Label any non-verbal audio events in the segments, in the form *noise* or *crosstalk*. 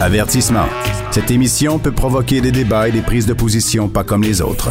Avertissement. Cette émission peut provoquer des débats et des prises de position pas comme les autres.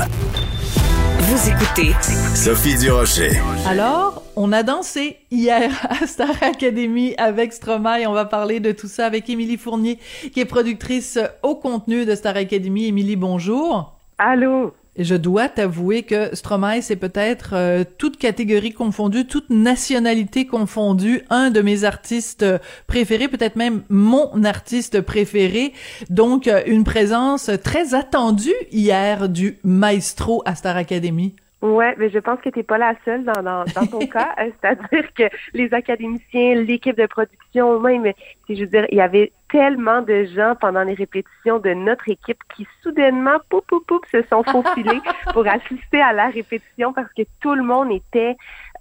Vous écoutez Sophie Durocher. Alors, on a dansé hier *laughs* à Star Academy avec Stromae. On va parler de tout ça avec Émilie Fournier, qui est productrice au contenu de Star Academy. Émilie, bonjour. Allô. Je dois t'avouer que Stromae, c'est peut-être euh, toute catégorie confondue, toute nationalité confondue, un de mes artistes préférés, peut-être même mon artiste préféré. Donc, euh, une présence très attendue hier du maestro à Star Academy. Ouais, mais je pense que tu n'es pas la seule dans, dans, dans ton *laughs* cas. Euh, c'est-à-dire que les académiciens, l'équipe de production, même, je veux dire, il y avait tellement de gens pendant les répétitions de notre équipe qui soudainement, poup, poup, poup, se sont faufilés *laughs* pour assister à la répétition parce que tout le monde était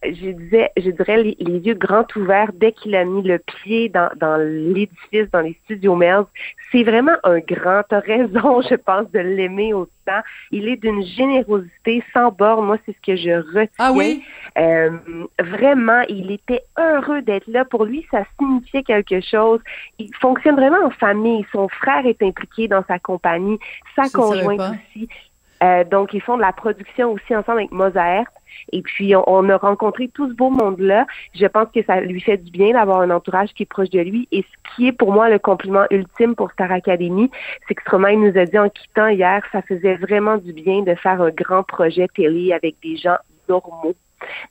je disais, je dirais les, yeux grands ouverts dès qu'il a mis le pied dans, dans l'édifice, dans les studios Melz. C'est vraiment un grand. T'as raison, je pense, de l'aimer autant. Il est d'une générosité sans bord. Moi, c'est ce que je retiens. Ah oui? Euh, vraiment, il était heureux d'être là. Pour lui, ça signifiait quelque chose. Il fonctionne vraiment en famille. Son frère est impliqué dans sa compagnie, sa conjointe aussi. Euh, donc, ils font de la production aussi ensemble avec Mozart. Et puis, on, a rencontré tout ce beau monde-là. Je pense que ça lui fait du bien d'avoir un entourage qui est proche de lui. Et ce qui est pour moi le compliment ultime pour Star Academy, c'est que Stromae nous a dit en quittant hier, ça faisait vraiment du bien de faire un grand projet télé avec des gens normaux.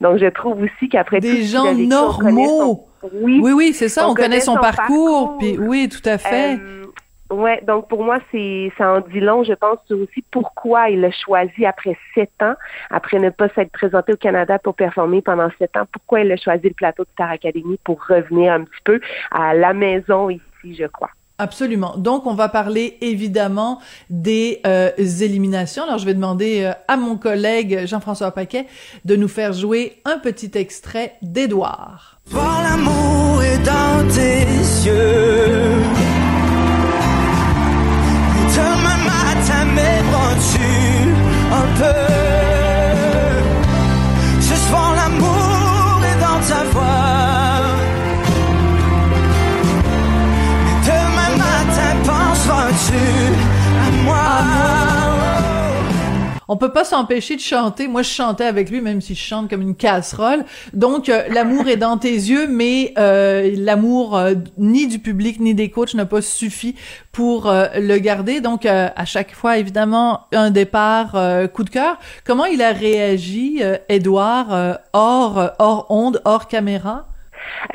Donc, je trouve aussi qu'après des gens normaux. Oui, oui, oui c'est ça. On, connaît, son, parcours. Puis oui, tout à fait. Euh, Ouais, donc pour moi, c'est ça en dit long, je pense, aussi pourquoi il a choisi après sept ans, après ne pas s'être présenté au Canada pour performer pendant sept ans, pourquoi il a choisi le plateau de Star Academy pour revenir un petit peu à la maison ici, je crois. Absolument. Donc, on va parler évidemment des euh, éliminations. Alors, je vais demander euh, à mon collègue Jean-François Paquet de nous faire jouer un petit extrait d'Edouard. Voir l'amour est dans tes yeux. On peut pas s'empêcher de chanter. Moi, je chantais avec lui, même si je chante comme une casserole. Donc, euh, l'amour est dans tes yeux, mais euh, l'amour euh, ni du public ni des coachs n'a pas suffi pour le garder. Donc, à chaque fois, évidemment, un départ coup de cœur. Comment il a réagi, Edouard, hors hors onde, hors caméra?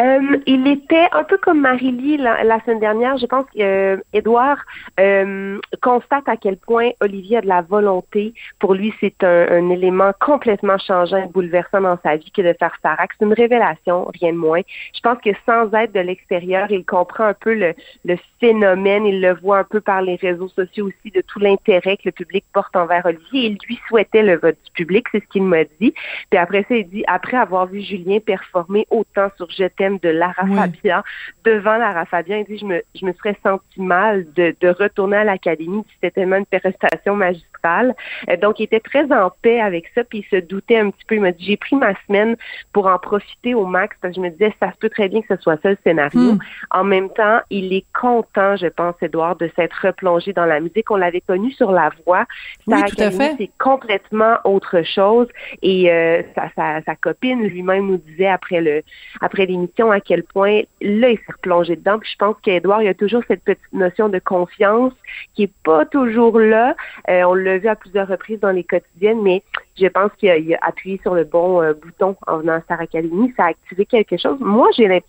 Euh, il était un peu comme Marie-Lie la, semaine dernière. Je pense qu'Edouard euh, euh, constate à quel point Olivier a de la volonté. Pour lui, c'est un, élément complètement changeant et bouleversant dans sa vie que de faire Starac. C'est une révélation, rien de moins. Je pense que sans être de l'extérieur, il comprend un peu le, le phénomène. Il le voit un peu par les réseaux sociaux aussi de tout l'intérêt que le public porte envers Olivier. Il lui souhaitait le vote du public, c'est ce qu'il m'a dit. Puis après ça, il dit, après avoir vu Julien performer autant sur thème de Lara Fabian devant Lara Fabian. Il dit, je me, je me serais senti mal de, de retourner à l'académie. C'était tellement une prestation magistrale. Euh, donc, il était très en paix avec ça, puis il se doutait un petit peu. Il m'a dit, j'ai pris ma semaine pour en profiter au max, parce que je me disais, ça se peut très bien que ce soit ça le scénario. Hmm. En même temps, il est content, je pense, Edouard, de s'être replongé dans la musique. On l'avait connu sur La Voix. Oui, tout à fait. C'est complètement autre chose. Et euh, sa, sa, sa, copine lui-même nous disait après le après l'émission à quel point là, il s'est replongé dedans. Puis je pense qu'Edouard, il y a toujours cette petite notion de confiance qui est pas toujours là. Euh, on l'a vu à plusieurs reprises dans les quotidiennes, mais je pense qu'il a, appuyé sur le bon euh, bouton en venant à Star Academy. Ça a activé quelque chose. Moi, j'ai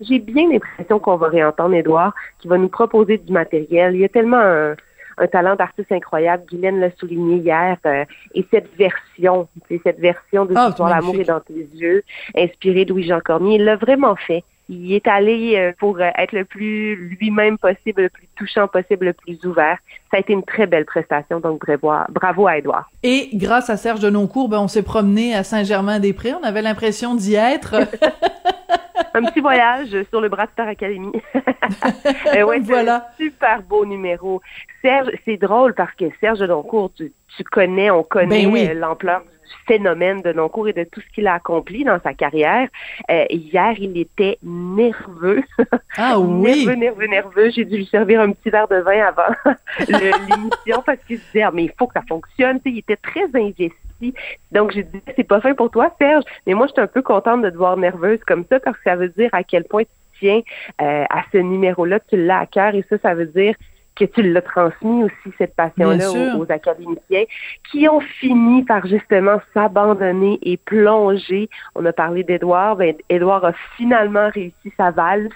j'ai bien l'impression qu'on va réentendre Edouard, qui va nous proposer du matériel. Il y a tellement un, talent d'artiste incroyable. Guylaine l'a souligné hier. Euh, et cette version, cette version de oh, l'amour est dans tes yeux, inspirée de Louis-Jean Cormier, il l'a vraiment fait il est allé euh, pour euh, être le plus lui-même possible, le plus touchant possible, le plus ouvert. Ça a été une très belle prestation, donc bravo à Edouard. Et grâce à Serge Denoncourt, ben, on s'est promené à Saint-Germain-des-Prés. On avait l'impression d'y être. *laughs* un petit voyage sur le bras de Star Academy. *laughs* Euh, ouais, voilà. super beau numéro. Serge, c'est drôle parce que Serge Denoncourt, tu, tu connais, on connaît ben l'ampleur du phénomène de non-cours et de tout ce qu'il a accompli dans sa carrière. Euh, hier, il était nerveux. *laughs* Ah oui. nerveux, nerveux, nerveux. J'ai dû lui servir un petit verre de vin avant *laughs* l'émission parce qu'il se disait ah, mais il faut que ça fonctionne. il était très investi. Donc, j'ai dit, c'est pas fin pour toi, Serge. Mais moi, je suis un peu contente de te voir nerveuse comme ça parce que ça veut dire à quel point tu tiens euh, à ce numéro-là, tu l'as à cœur. Et ça, ça veut dire que tu l'as transmis aussi, cette passion-là, aux, aux, académiciens, qui ont fini par justement s'abandonner et plonger. On a parlé d'Edouard. Ben, Edouard a finalement réussi sa valse.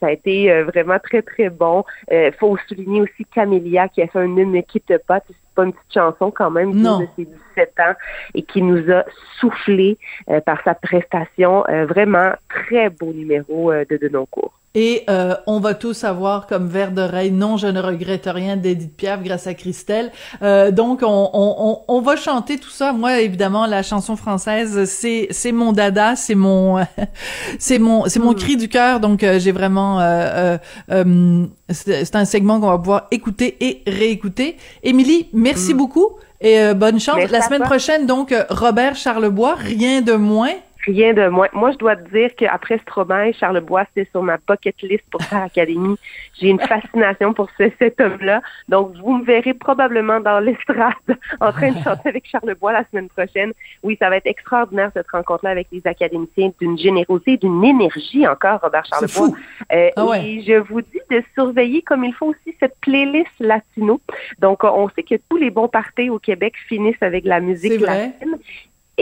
Ça a été euh, vraiment très, très bon. Il euh, faut souligner aussi Camélia qui a fait un hymne qui te pas. C'est pas une petite chanson quand même, non. de ses 17 ans et qui nous a soufflé euh, par sa prestation. vraiment très beau numéro de Denoncourt. Et euh, on va tous avoir comme verre d'oreille non je ne regrette rien d'Edith Piaf grâce à Christelle. Euh, donc on, on, on, va chanter tout ça. Moi évidemment la chanson française c'est c'est mon dada, c'est mon *laughs* c'est mon c'est mon hmm. cri du cœur. Donc euh, j'ai vraiment euh, euh, c'est un segment qu'on va pouvoir écouter et réécouter. Émilie, merci hmm. beaucoup et bonne chance. la semaine prochaine donc Robert Charlebois, rien de moins. Rien de moins. Moi, je dois te dire qu'après Stromae, Charlebois, c'était sur ma bucket list pour faire Académie. J'ai une fascination pour ce, cet homme-là. Donc, vous me verrez probablement dans l'estrade en train de chanter avec Charlebois la semaine prochaine. Oui, ça va être extraordinaire cette rencontre-là avec les académiciens d'une générosité, d'une énergie encore, Robert Charlebois. Euh, ah Et je vous dis de surveiller comme il faut aussi cette playlist latino. Donc, on sait que tous les bons parties au Québec finissent avec la musique latine.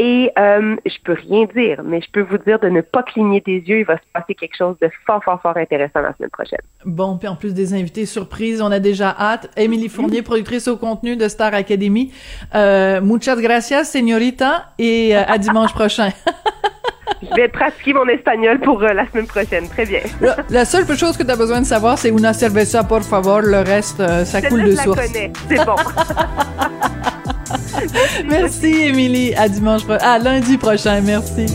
Et euh, je peux rien dire, mais je peux vous dire de ne pas cligner des yeux. Il va se passer quelque chose de fort, fort, fort intéressant la semaine prochaine. Bon, puis en plus des invités surprises, on a déjà hâte. Émilie Fournier, productrice au contenu de Star Academy. Euh, muchas gracias, señorita, et euh, à dimanche prochain. *laughs* Je vais pratiquer mon espagnol pour euh, la semaine prochaine. Très bien. *laughs* La, seule chose que tu as besoin de savoir, c'est una cerveza, por favor. Le reste, euh, ça coule de source. C'est bon. *laughs* merci, Émilie. À dimanche À lundi prochain. Merci.